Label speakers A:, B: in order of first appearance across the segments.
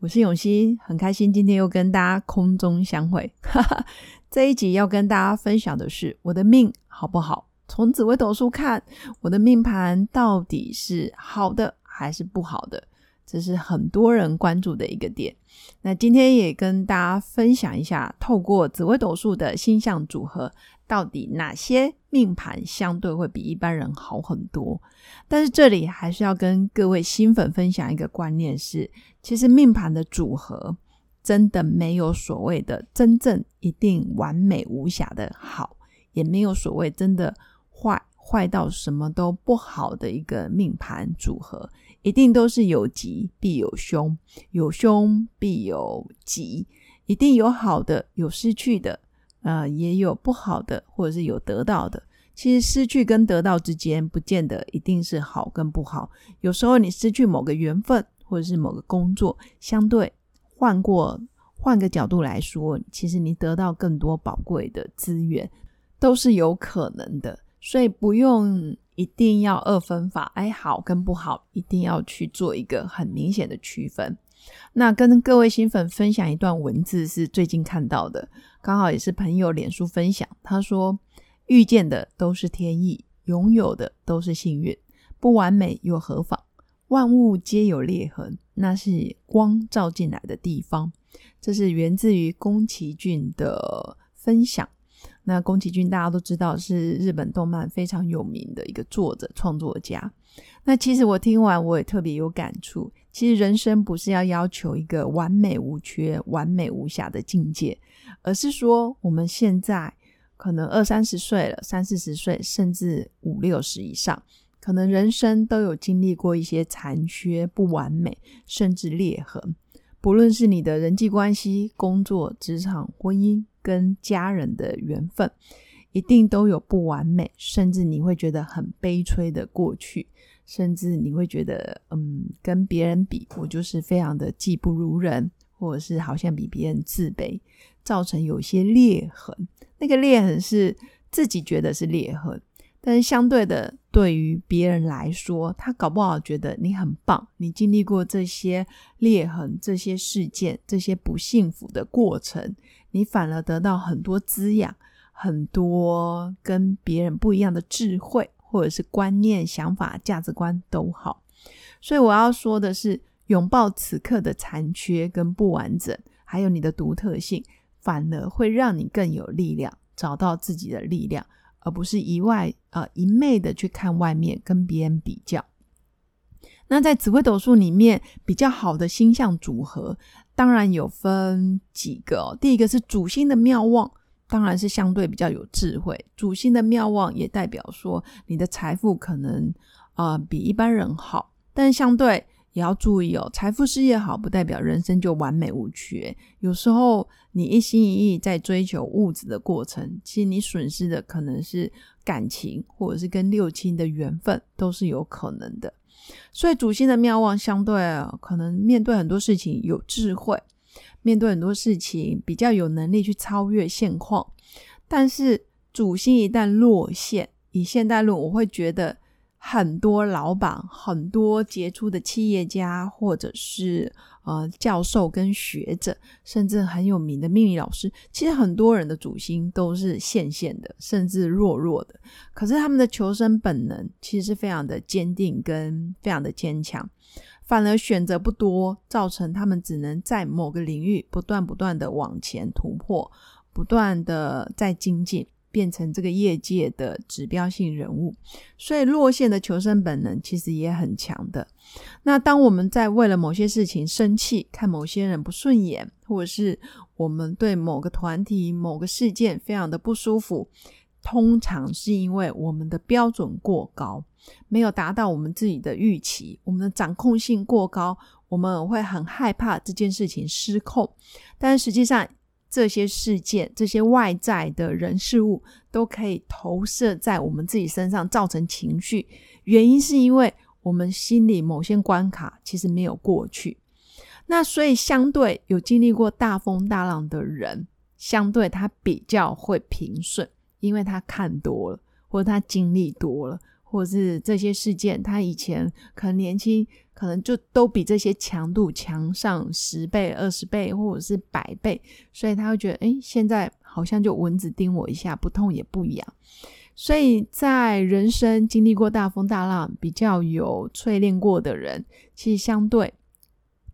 A: 我是永熙，很开心今天又跟大家空中相会。这一集要跟大家分享的是我的命好不好？从紫微斗数看，我的命盘到底是好的还是不好的？这是很多人关注的一个点。那今天也跟大家分享一下，透过紫微斗数的星象组合。到底哪些命盘相对会比一般人好很多？但是这里还是要跟各位新粉分享一个观念：是其实命盘的组合真的没有所谓的真正一定完美无瑕的好，也没有所谓真的坏坏到什么都不好的一个命盘组合，一定都是有吉必有凶，有凶必有吉，一定有好的，有失去的。呃，也有不好的，或者是有得到的。其实失去跟得到之间，不见得一定是好跟不好。有时候你失去某个缘分，或者是某个工作，相对换过换个角度来说，其实你得到更多宝贵的资源，都是有可能的。所以不用一定要二分法，哎，好跟不好，一定要去做一个很明显的区分。那跟各位新粉分享一段文字，是最近看到的，刚好也是朋友脸书分享。他说：“遇见的都是天意，拥有的都是幸运，不完美又何妨？万物皆有裂痕，那是光照进来的地方。”这是源自于宫崎骏的分享。那宫崎骏大家都知道是日本动漫非常有名的一个作者创作家。那其实我听完我也特别有感触。其实人生不是要要求一个完美无缺、完美无瑕的境界，而是说我们现在可能二三十岁了、三四十岁，甚至五六十以上，可能人生都有经历过一些残缺、不完美，甚至裂痕。不论是你的人际关系、工作、职场、婚姻跟家人的缘分，一定都有不完美，甚至你会觉得很悲催的过去。甚至你会觉得，嗯，跟别人比，我就是非常的技不如人，或者是好像比别人自卑，造成有些裂痕。那个裂痕是自己觉得是裂痕，但是相对的，对于别人来说，他搞不好觉得你很棒，你经历过这些裂痕、这些事件、这些不幸福的过程，你反而得到很多滋养，很多跟别人不一样的智慧。或者是观念、想法、价值观都好，所以我要说的是，拥抱此刻的残缺跟不完整，还有你的独特性，反而会让你更有力量，找到自己的力量，而不是一外呃一昧的去看外面，跟别人比较。那在紫微斗数里面比较好的星象组合，当然有分几个，第一个是主星的妙望。当然是相对比较有智慧，主星的妙望也代表说你的财富可能啊比一般人好，但相对也要注意哦，财富事业好不代表人生就完美无缺。有时候你一心一意在追求物质的过程，其实你损失的可能是感情，或者是跟六亲的缘分都是有可能的。所以主星的妙望相对可能面对很多事情有智慧。面对很多事情，比较有能力去超越现况，但是主星一旦落线，以现代论，我会觉得很多老板、很多杰出的企业家，或者是呃教授跟学者，甚至很有名的命理老师，其实很多人的主心都是线线的，甚至弱弱的。可是他们的求生本能其实是非常的坚定跟非常的坚强。反而选择不多，造成他们只能在某个领域不断不断的往前突破，不断的在精进，变成这个业界的指标性人物。所以落线的求生本能其实也很强的。那当我们在为了某些事情生气，看某些人不顺眼，或者是我们对某个团体、某个事件非常的不舒服。通常是因为我们的标准过高，没有达到我们自己的预期，我们的掌控性过高，我们会很害怕这件事情失控。但实际上，这些事件、这些外在的人事物都可以投射在我们自己身上，造成情绪。原因是因为我们心里某些关卡其实没有过去。那所以，相对有经历过大风大浪的人，相对他比较会平顺，因为他看多了，或者他经历多了。或者是这些事件，他以前可能年轻，可能就都比这些强度强上十倍、二十倍，或者是百倍，所以他会觉得，哎，现在好像就蚊子叮我一下，不痛也不痒。所以在人生经历过大风大浪、比较有淬炼过的人，其实相对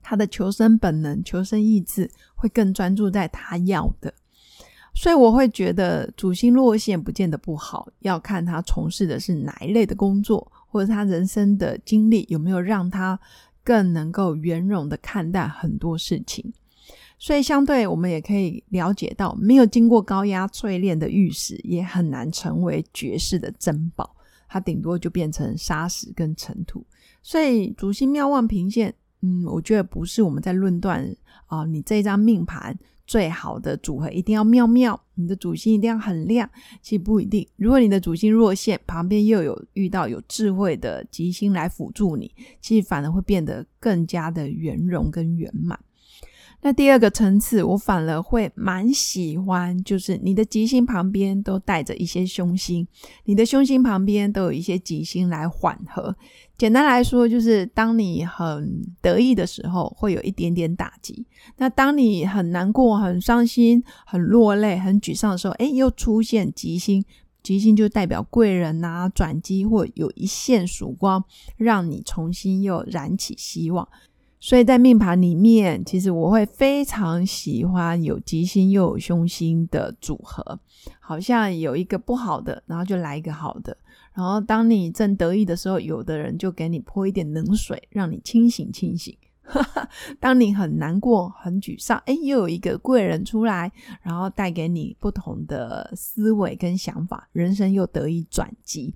A: 他的求生本能、求生意志会更专注在他要的。所以我会觉得主星落线不见得不好，要看他从事的是哪一类的工作，或者他人生的经历有没有让他更能够圆融的看待很多事情。所以相对我们也可以了解到，没有经过高压淬炼的玉石也很难成为绝世的珍宝，它顶多就变成沙石跟尘土。所以主星妙望平线，嗯，我觉得不是我们在论断啊，你这张命盘。最好的组合一定要妙妙，你的主星一定要很亮。其实不一定，如果你的主星弱线，旁边又有遇到有智慧的吉星来辅助你，其实反而会变得更加的圆融跟圆满。那第二个层次，我反而会蛮喜欢，就是你的吉星旁边都带着一些凶星，你的凶星旁边都有一些吉星来缓和。简单来说，就是当你很得意的时候，会有一点点打击；那当你很难过、很伤心、很落泪、很沮丧的时候，哎，又出现吉星，吉星就代表贵人呐、转机或有一线曙光，让你重新又燃起希望。所以在命盘里面，其实我会非常喜欢有吉星又有凶星的组合，好像有一个不好的，然后就来一个好的。然后当你正得意的时候，有的人就给你泼一点冷水，让你清醒清醒。当你很难过、很沮丧，哎，又有一个贵人出来，然后带给你不同的思维跟想法，人生又得以转机。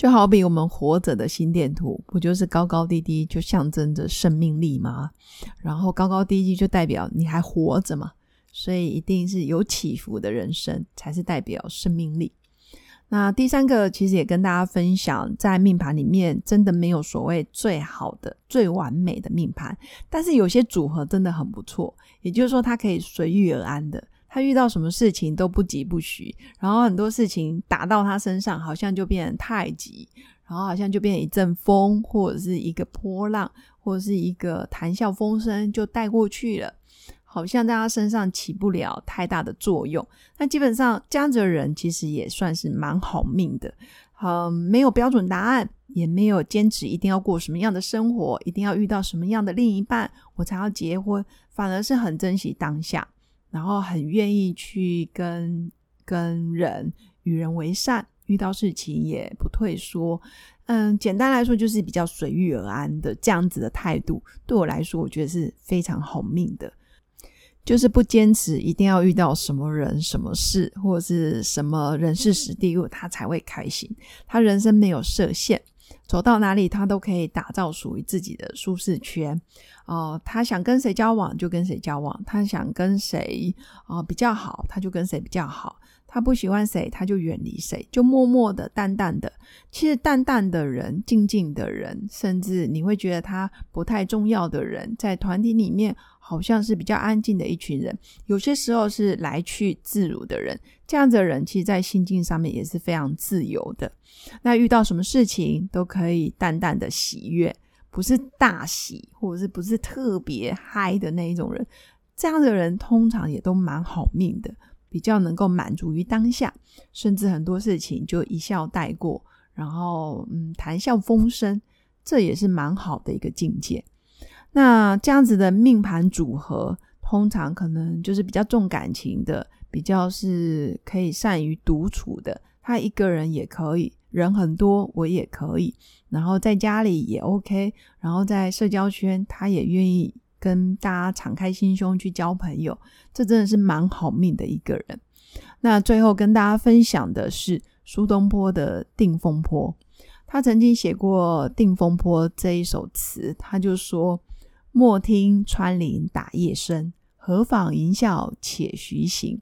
A: 就好比我们活着的心电图，不就是高高低低，就象征着生命力吗？然后高高低低就代表你还活着嘛，所以一定是有起伏的人生才是代表生命力。那第三个，其实也跟大家分享，在命盘里面真的没有所谓最好的、最完美的命盘，但是有些组合真的很不错，也就是说，它可以随遇而安的。他遇到什么事情都不急不徐，然后很多事情打到他身上，好像就变成太极，然后好像就变成一阵风，或者是一个波浪，或者是一个谈笑风生就带过去了，好像在他身上起不了太大的作用。那基本上这样子的人其实也算是蛮好命的，嗯，没有标准答案，也没有坚持一定要过什么样的生活，一定要遇到什么样的另一半我才要结婚，反而是很珍惜当下。然后很愿意去跟跟人与人为善，遇到事情也不退缩。嗯，简单来说就是比较随遇而安的这样子的态度，对我来说，我觉得是非常好命的。就是不坚持一定要遇到什么人、什么事，或者是什么人事、时地物，他才会开心。他人生没有设限。走到哪里，他都可以打造属于自己的舒适圈。哦，他想跟谁交往就跟谁交往，他想跟谁啊比较好，他就跟谁比较好。他不喜欢谁，他就远离谁，就默默的、淡淡的。其实，淡淡的人、静静的人，甚至你会觉得他不太重要的人，在团体里面好像是比较安静的一群人。有些时候是来去自如的人，这样子的人，其实，在心境上面也是非常自由的。那遇到什么事情都可以淡淡的喜悦，不是大喜，或者是不是特别嗨的那一种人。这样的人通常也都蛮好命的。比较能够满足于当下，甚至很多事情就一笑带过，然后嗯谈笑风生，这也是蛮好的一个境界。那这样子的命盘组合，通常可能就是比较重感情的，比较是可以善于独处的。他一个人也可以，人很多我也可以，然后在家里也 OK，然后在社交圈他也愿意。跟大家敞开心胸去交朋友，这真的是蛮好命的一个人。那最后跟大家分享的是苏东坡的《定风波》，他曾经写过《定风波》这一首词，他就说：“莫听穿林打叶声，何妨吟啸且徐行？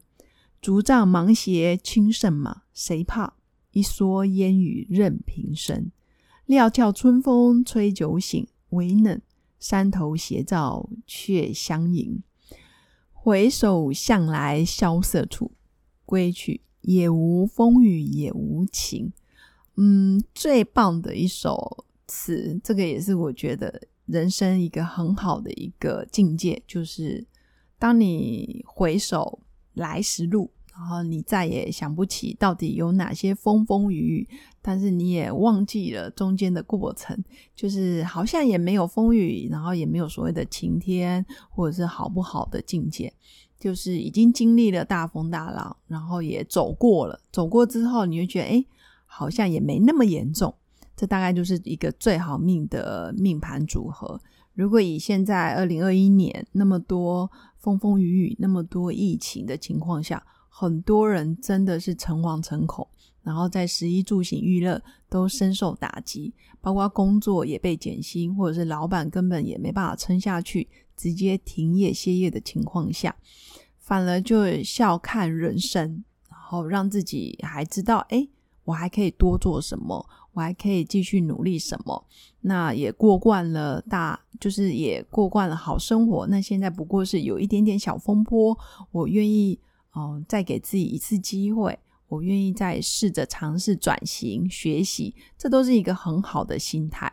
A: 竹杖芒鞋轻胜马，谁怕？一蓑烟雨任平生。料峭春风吹酒醒，唯冷山头斜照却相迎。回首向来萧瑟处，归去，也无风雨也无晴。嗯，最棒的一首词，这个也是我觉得人生一个很好的一个境界，就是当你回首来时路。然后你再也想不起到底有哪些风风雨雨，但是你也忘记了中间的过程，就是好像也没有风雨，然后也没有所谓的晴天或者是好不好的境界，就是已经经历了大风大浪，然后也走过了，走过之后你会觉得，哎，好像也没那么严重。这大概就是一个最好命的命盘组合。如果以现在二零二一年那么多风风雨雨、那么多疫情的情况下，很多人真的是诚惶诚恐，然后在食衣住行娱乐都深受打击，包括工作也被减薪，或者是老板根本也没办法撑下去，直接停业歇业的情况下，反而就笑看人生，然后让自己还知道，哎，我还可以多做什么，我还可以继续努力什么，那也过惯了大，就是也过惯了好生活。那现在不过是有一点点小风波，我愿意。哦，再给自己一次机会，我愿意再试着尝试转型学习，这都是一个很好的心态。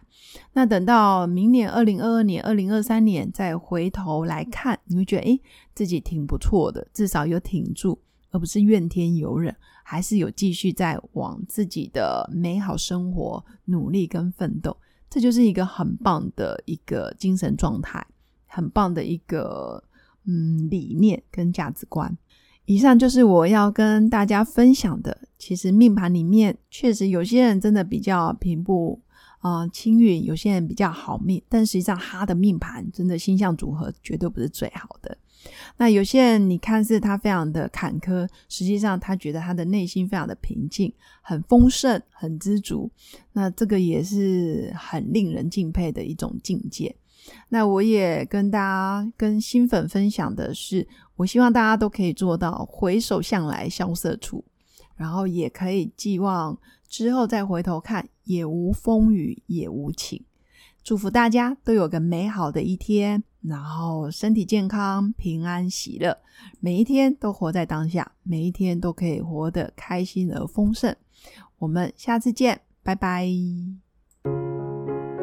A: 那等到明年二零二二年、二零二三年再回头来看，你会觉得诶，自己挺不错的，至少有挺住，而不是怨天尤人，还是有继续在往自己的美好生活努力跟奋斗。这就是一个很棒的一个精神状态，很棒的一个嗯理念跟价值观。以上就是我要跟大家分享的。其实命盘里面确实有些人真的比较平步啊青云，有些人比较好命，但实际上他的命盘真的星象组合绝对不是最好的。那有些人你看似他非常的坎坷，实际上他觉得他的内心非常的平静，很丰盛，很知足。那这个也是很令人敬佩的一种境界。那我也跟大家、跟新粉分享的是，我希望大家都可以做到回首向来萧瑟处，然后也可以寄望之后再回头看，也无风雨也无晴。祝福大家都有个美好的一天，然后身体健康、平安喜乐，每一天都活在当下，每一天都可以活得开心而丰盛。我们下次见，拜拜。